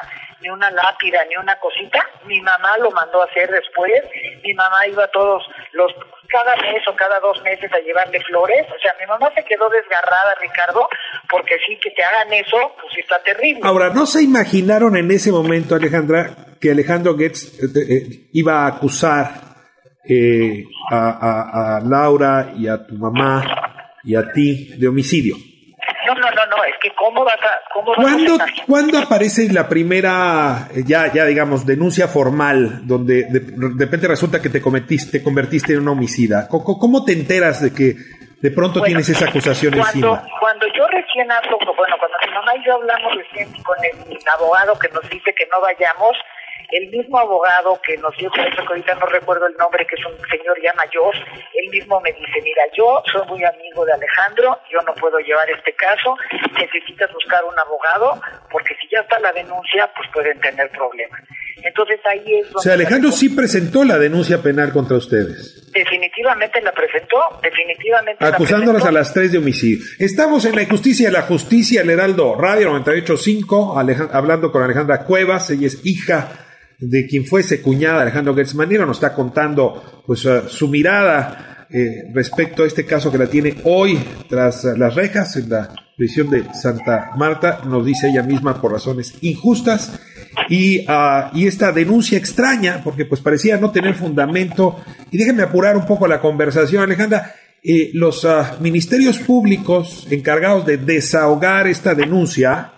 ni una lápida, ni una cosita. Mi mamá lo mandó a hacer después. Mi mamá iba todos los cada mes o cada dos meses a llevarle flores. O sea, mi mamá se quedó desgarrada, Ricardo, porque sí que te hagan eso, pues está terrible. Ahora, ¿no se imaginaron en ese momento, Alejandra, que Alejandro Goetz eh, eh, iba a acusar eh, a Laura y a tu mamá y a ti de homicidio? No, no, no, no, es que cómo vas a cómo vas a ¿Cuándo, aparece la primera, eh, ya, ya digamos, denuncia formal, donde de, de repente resulta que te cometiste, te convertiste en una homicida? ¿Cómo, cómo te enteras de que de pronto Bueno, tienes esa acusación cuando, encima? Cuando yo recién hablo, bueno, cuando mi mamá y yo hablamos recién con el abogado que nos dice que no vayamos, el mismo abogado que nos dio que ahorita no recuerdo el nombre, que es un señor ya mayor, él mismo me dice, mira, yo soy muy amigo de Alejandro, yo no puedo llevar este caso, necesitas buscar un abogado, porque si ya está la denuncia, pues pueden tener problemas. Entonces ahí es donde... O sea, Alejandro sí presentó la denuncia penal contra ustedes. Definitivamente la presentó, definitivamente. Acusándolas a las tres de homicidio. Estamos en la injusticia, la justicia, el Heraldo Radio 98.5, hablando con Alejandra Cuevas, ella es hija de quien fuese cuñada Alejandro Gertz nos está contando pues su mirada eh, respecto a este caso que la tiene hoy tras las rejas en la prisión de Santa Marta, nos dice ella misma por razones injustas y, ah, y esta denuncia extraña porque pues parecía no tener fundamento y déjenme apurar un poco la conversación Alejandra, eh, los ah, ministerios públicos encargados de desahogar esta denuncia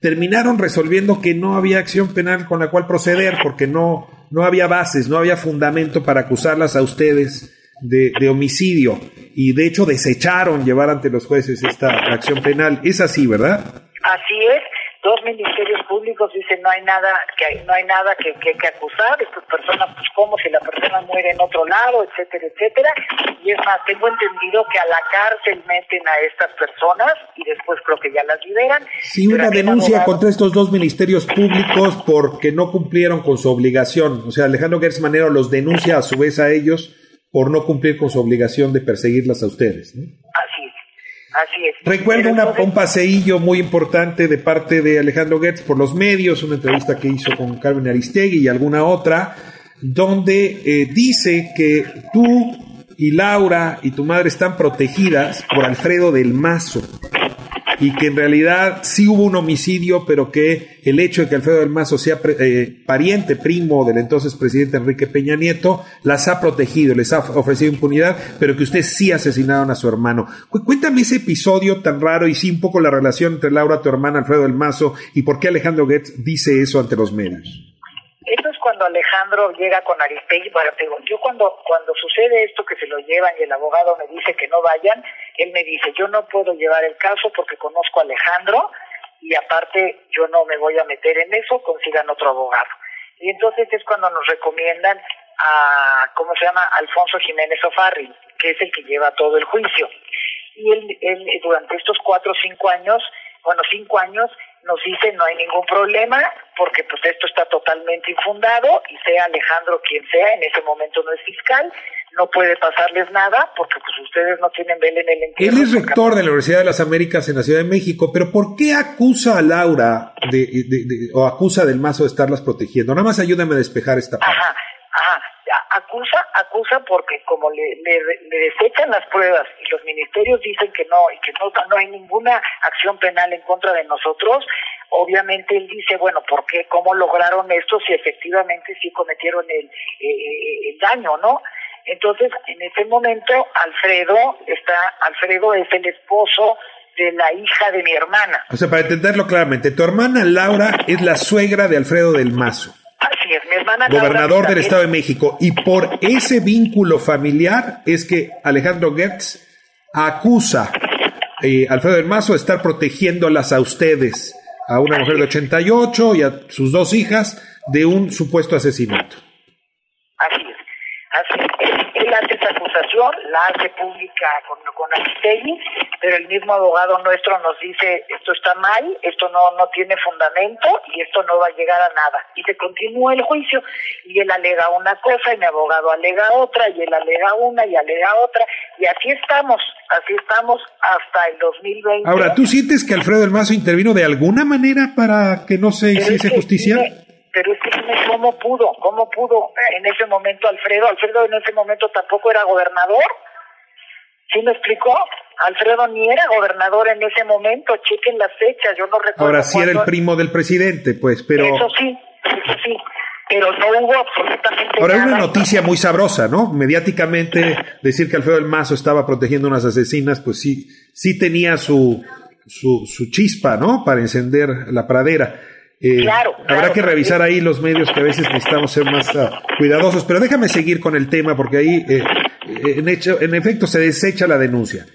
terminaron resolviendo que no había acción penal con la cual proceder porque no, no había bases, no había fundamento para acusarlas a ustedes de, de, homicidio y de hecho desecharon llevar ante los jueces esta acción penal. Es así, ¿verdad? Así es dicen no hay nada que no hay nada que, que, que acusar estas personas pues como si la persona muere en otro lado etcétera etcétera. Y es más tengo entendido que a la cárcel meten a estas personas y después creo que ya las liberan. Sí una denuncia contra estos dos ministerios públicos porque no cumplieron con su obligación. O sea Alejandro Gertz Manero los denuncia a su vez a ellos por no cumplir con su obligación de perseguirlas a ustedes ¿no? Así es. Recuerdo un paseillo muy importante de parte de Alejandro Goetz por los medios, una entrevista que hizo con Carmen Aristegui y alguna otra, donde eh, dice que tú y Laura y tu madre están protegidas por Alfredo del Mazo y que en realidad sí hubo un homicidio, pero que el hecho de que Alfredo del Mazo sea eh, pariente, primo del entonces presidente Enrique Peña Nieto, las ha protegido, les ha ofrecido impunidad, pero que ustedes sí asesinaron a su hermano. Cuéntame ese episodio tan raro y sí un poco la relación entre Laura, tu hermana, Alfredo del Mazo, y por qué Alejandro Goetz dice eso ante los medios cuando Alejandro llega con Aristegui, bueno, digo, yo cuando, cuando sucede esto que se lo llevan y el abogado me dice que no vayan, él me dice, yo no puedo llevar el caso porque conozco a Alejandro y aparte yo no me voy a meter en eso, consigan otro abogado. Y entonces es cuando nos recomiendan a, ¿cómo se llama? Alfonso Jiménez Ofarri, que es el que lleva todo el juicio. Y él, él durante estos cuatro o cinco años, bueno, cinco años, nos dice no hay ningún problema porque pues esto está totalmente infundado y sea Alejandro quien sea, en ese momento no es fiscal, no puede pasarles nada porque pues ustedes no tienen vela en el entierro. Él es rector de la Universidad de las Américas en la Ciudad de México, pero ¿por qué acusa a Laura de, o acusa del mazo de estarlas protegiendo? Nada más ayúdame a despejar esta parte. Ajá, ajá acusa, porque como le, desechan las pruebas y los ministerios dicen que no y que no, no hay ninguna acción penal en contra de nosotros, obviamente él dice, bueno, ¿por qué? ¿Cómo lograron esto si efectivamente sí cometieron el, eh, el daño, no? Entonces, en ese momento, Alfredo está, Alfredo es el esposo de la hija de mi hermana. O sea, para entenderlo claramente, tu hermana Laura es la suegra de Alfredo del Mazo gobernador del Estado de México. Y por ese vínculo familiar es que Alejandro Gertz acusa a eh, Alfredo del Mazo de estar protegiéndolas a ustedes, a una mujer de 88 y a sus dos hijas, de un supuesto asesinato. Así es. Así Él hace esa acusación, la hace pública con, con Aristegui, pero el mismo abogado nuestro nos dice esto está mal, esto no, no tiene fundamento y esto no va a llegar a nada. Y se continúa el juicio y él alega una cosa y mi abogado alega otra y él alega una y alega otra y así estamos, así estamos hasta el 2020. Ahora, ¿tú sientes que Alfredo del Mazo intervino de alguna manera para que no se hiciese justicia? Pero es que cómo pudo, cómo pudo en ese momento Alfredo, Alfredo en ese momento tampoco era gobernador, ¿sí me explicó? Alfredo ni era gobernador en ese momento, chequen las fechas, yo no recuerdo. Ahora sí era el primo del presidente, pues, pero... Eso sí, eso sí, pero no hubo absolutamente Ahora, hay una noticia muy sabrosa, ¿no? Mediáticamente, decir que Alfredo del Mazo estaba protegiendo unas asesinas, pues sí, sí tenía su, su, su chispa, ¿no? Para encender la pradera. Eh, claro, habrá que revisar ahí los medios que a veces necesitamos ser más ah, cuidadosos, pero déjame seguir con el tema porque ahí eh, en, hecho, en efecto se desecha la denuncia.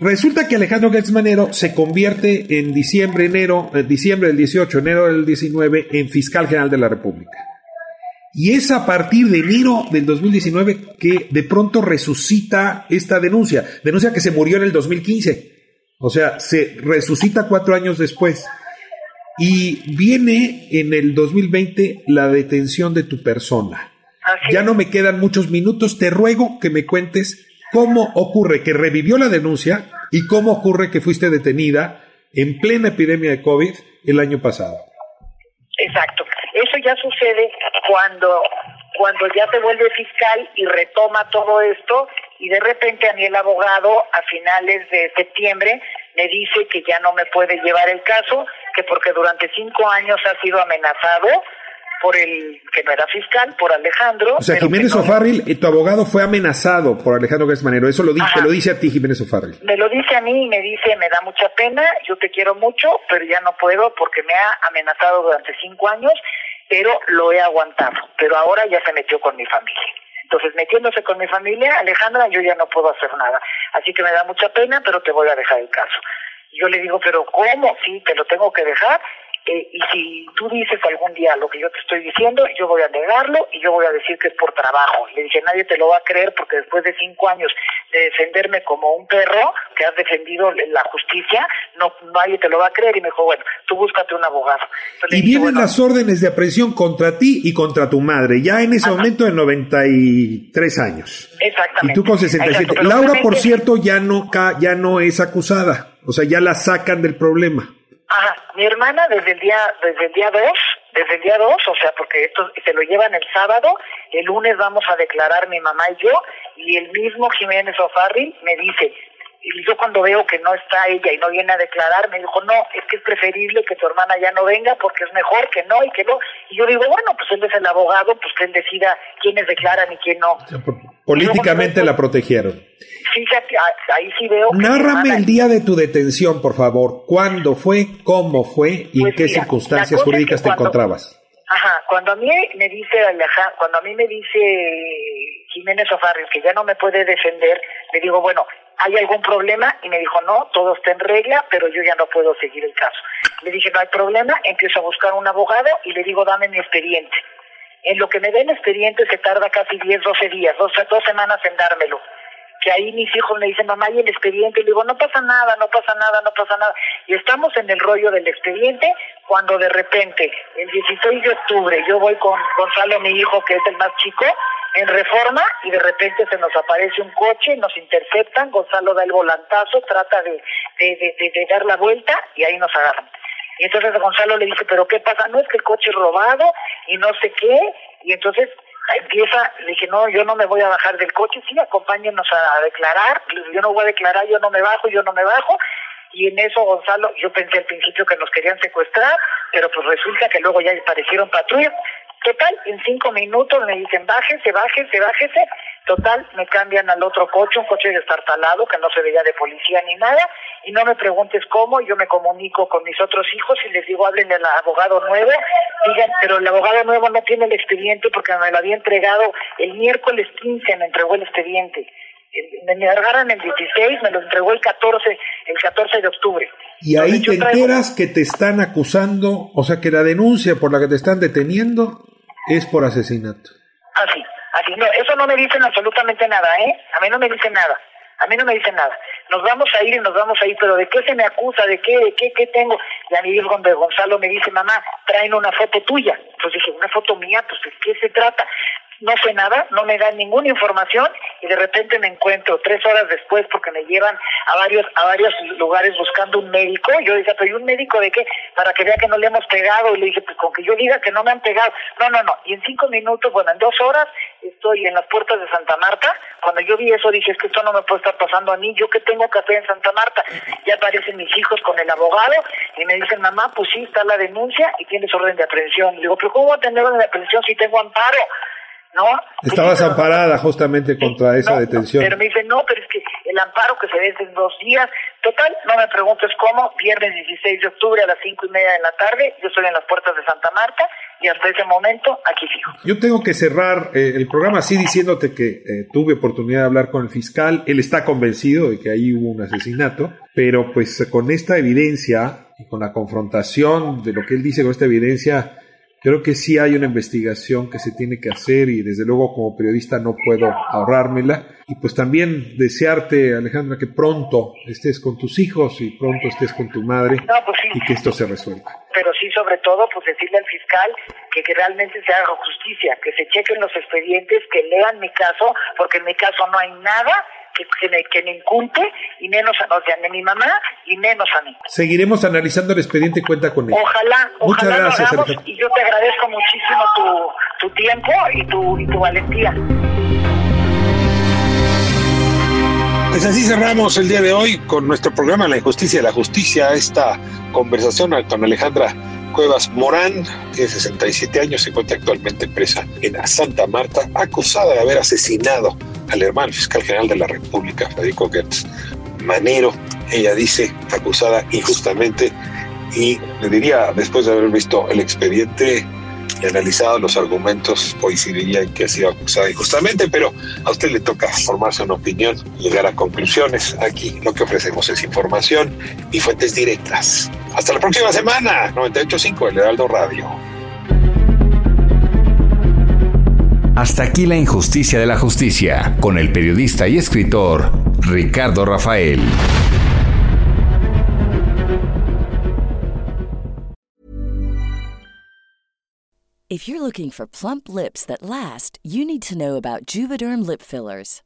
Resulta que Alejandro Manero se convierte en diciembre, enero, eh, diciembre del 18, enero del 19, en fiscal general de la República. Y es a partir de enero del 2019 que de pronto resucita esta denuncia, denuncia que se murió en el 2015. O sea, se resucita cuatro años después. Y viene en el 2020 la detención de tu persona. ya no me quedan muchos minutos. Te ruego que me cuentes cómo ocurre que revivió la denuncia y cómo ocurre que fuiste detenida en plena epidemia de COVID el año pasado. Exacto. Eso ya sucede cuando, cuando ya te vuelve fiscal y retoma todo esto y de repente a mí el abogado a finales de septiembre me dice que ya no me puede llevar el caso, que porque durante cinco años ha sido amenazado por el que no era fiscal, por Alejandro. O sea, Jiménez O'Farrill, eh, tu abogado fue amenazado por Alejandro Gárez Manero. Eso lo dice, lo dice a ti, Jiménez O'Farrill. Me lo dice a mí y me dice, me da mucha pena, yo te quiero mucho, pero ya no puedo porque me ha amenazado durante cinco años, pero lo he aguantado. Pero ahora ya se metió con mi familia. Entonces, metiéndose con mi familia, Alejandra, yo ya no puedo hacer nada. Así que me da mucha pena, pero te voy a dejar el caso. Yo le digo, pero ¿cómo? Sí, te lo tengo que dejar eh, y si tú dices algún día lo que yo te estoy diciendo, yo voy a negarlo y yo voy a decir que es por trabajo. Le dije, nadie te lo va a creer porque después de cinco años de defenderme como un perro que has defendido la justicia, no nadie te lo va a creer. Y me dijo, bueno, tú búscate un abogado. y vienen las órdenes de aprehensión contra ti y contra tu madre, ya en ese momento de 93 años. Exactamente. Y tú con 67. Laura, por cierto, ya no, ya no es acusada. O sea, ya la sacan del problema. Ajá, mi hermana desde el día desde el día 2, desde el día 2, o sea, porque esto se lo llevan el sábado, el lunes vamos a declarar mi mamá y yo, y el mismo Jiménez O'Farrill me dice, y yo cuando veo que no está ella y no viene a declarar, me dijo, no, es que es preferible que tu hermana ya no venga porque es mejor que no y que no. Y yo digo, bueno, pues él es el abogado, pues que él decida quiénes declaran y quién no. políticamente la protegieron. Sí, ahí sí veo. Nárrame el día de tu detención, por favor. ¿Cuándo fue? ¿Cómo fue? ¿Y en pues qué circunstancias jurídicas te encontrabas? Ajá, cuando a mí me dice cuando a mí me dice Jiménez Ofarres que ya no me puede defender, le digo, bueno, ¿hay algún problema? Y me dijo, no, todo está en regla, pero yo ya no puedo seguir el caso. Le dije, no hay problema, empiezo a buscar un abogado y le digo, dame mi expediente. En lo que me den expediente se tarda casi 10, 12 días, dos, dos semanas en dármelo que ahí mis hijos me dicen, mamá, y el expediente, y le digo, no pasa nada, no pasa nada, no pasa nada. Y estamos en el rollo del expediente cuando de repente, el 16 de octubre, yo voy con Gonzalo, mi hijo, que es el más chico, en reforma, y de repente se nos aparece un coche, nos interceptan, Gonzalo da el volantazo, trata de, de, de, de dar la vuelta, y ahí nos agarran. Y entonces Gonzalo le dice, pero ¿qué pasa? No es que el coche es robado y no sé qué. Y entonces empieza, le dije, no, yo no me voy a bajar del coche, sí, acompáñenos a, declarar, yo no voy a declarar, yo no me bajo, yo no me bajo, y en eso Gonzalo, yo pensé al principio que nos querían secuestrar, pero pues resulta que luego ya aparecieron patrullas, total, en cinco minutos me dicen, bájese, bájese, bájese, Total, me cambian al otro coche, un coche destartalado que no se veía de policía ni nada, y no me preguntes cómo, yo me comunico con mis otros hijos y les digo, hablen del abogado nuevo, digan, pero el abogado nuevo no tiene el expediente porque me lo había entregado el miércoles 15, me entregó el expediente. Me entregaron el 16, me lo entregó el 14, el 14 de octubre. Y ahí te enteras que te están acusando, o sea que la denuncia por la que te están deteniendo es por asesinato. Así. Así, no, eso no me dicen absolutamente nada, ¿eh? A mí no me dicen nada. A mí no me dicen nada. Nos vamos a ir y nos vamos a ir, pero ¿de qué se me acusa? ¿De qué? ¿De qué? ¿Qué tengo? Y a mí Gonzalo me dice, mamá, traen una foto tuya. Pues dije, ¿una foto mía? Pues ¿de qué se trata? No fue nada, no me dan ninguna información y de repente me encuentro tres horas después porque me llevan a varios a varios lugares buscando un médico. Yo dije, pero ¿y un médico de qué? Para que vea que no le hemos pegado. Y le dije, pues con que yo diga que no me han pegado. No, no, no. Y en cinco minutos, bueno, en dos horas estoy en las puertas de Santa Marta. Cuando yo vi eso dije, es que esto no me puede estar pasando a mí. ¿Yo qué tengo que hacer en Santa Marta? Ya aparecen mis hijos con el abogado y me dicen, mamá, pues sí, está la denuncia y tienes orden de aprehensión. Le digo, pero ¿cómo voy a tener orden de aprehensión si tengo amparo? ¿No? Estabas amparada justamente contra esa detención. pero me dice, no, pero es que el amparo que se vence en dos días, total, no me preguntes cómo, viernes 16 de octubre a las cinco y media de la tarde, yo estoy en las puertas de Santa Marta y hasta ese momento aquí fijo. Yo tengo que cerrar eh, el programa así diciéndote que eh, tuve oportunidad de hablar con el fiscal, él está convencido de que ahí hubo un asesinato, pero pues con esta evidencia y con la confrontación de lo que él dice con esta evidencia, Creo que sí hay una investigación que se tiene que hacer y desde luego como periodista no puedo ahorrármela. Y pues también desearte, Alejandra, que pronto estés con tus hijos y pronto estés con tu madre pues y que esto se resuelva. Pero sí, sobre todo, pues decirle al fiscal que, que realmente se haga justicia, que se chequen los expedientes, que lean mi caso, porque en mi caso no hay nada que, que, me, que me incumpe, y menos, o sea, ni mi mamá, y menos a mí. Seguiremos analizando el expediente cuenta con él. Ojalá, Muchas ojalá gracias, lo hagamos, y yo te agradezco muchísimo tu, tu tiempo y tu, y tu valentía. Pues así cerramos el día de hoy con nuestro programa La Injusticia y la Justicia, esta conversación con Alejandra Cuevas Morán, tiene 67 años, se encuentra actualmente presa en Santa Marta, acusada de haber asesinado al hermano fiscal general de la República, Federico Gertz Manero. Ella dice, acusada injustamente, y le diría, después de haber visto el expediente y analizado los argumentos, coincidiría en que ha sido acusada injustamente, pero a usted le toca formarse una opinión, llegar a conclusiones. Aquí lo que ofrecemos es información y fuentes directas. Hasta la próxima semana, 98.5 El Heraldo Radio. Hasta aquí la injusticia de la justicia, con el periodista y escritor Ricardo Rafael. If you're looking for plump lips that last, you need to know about Juvederm lip fillers.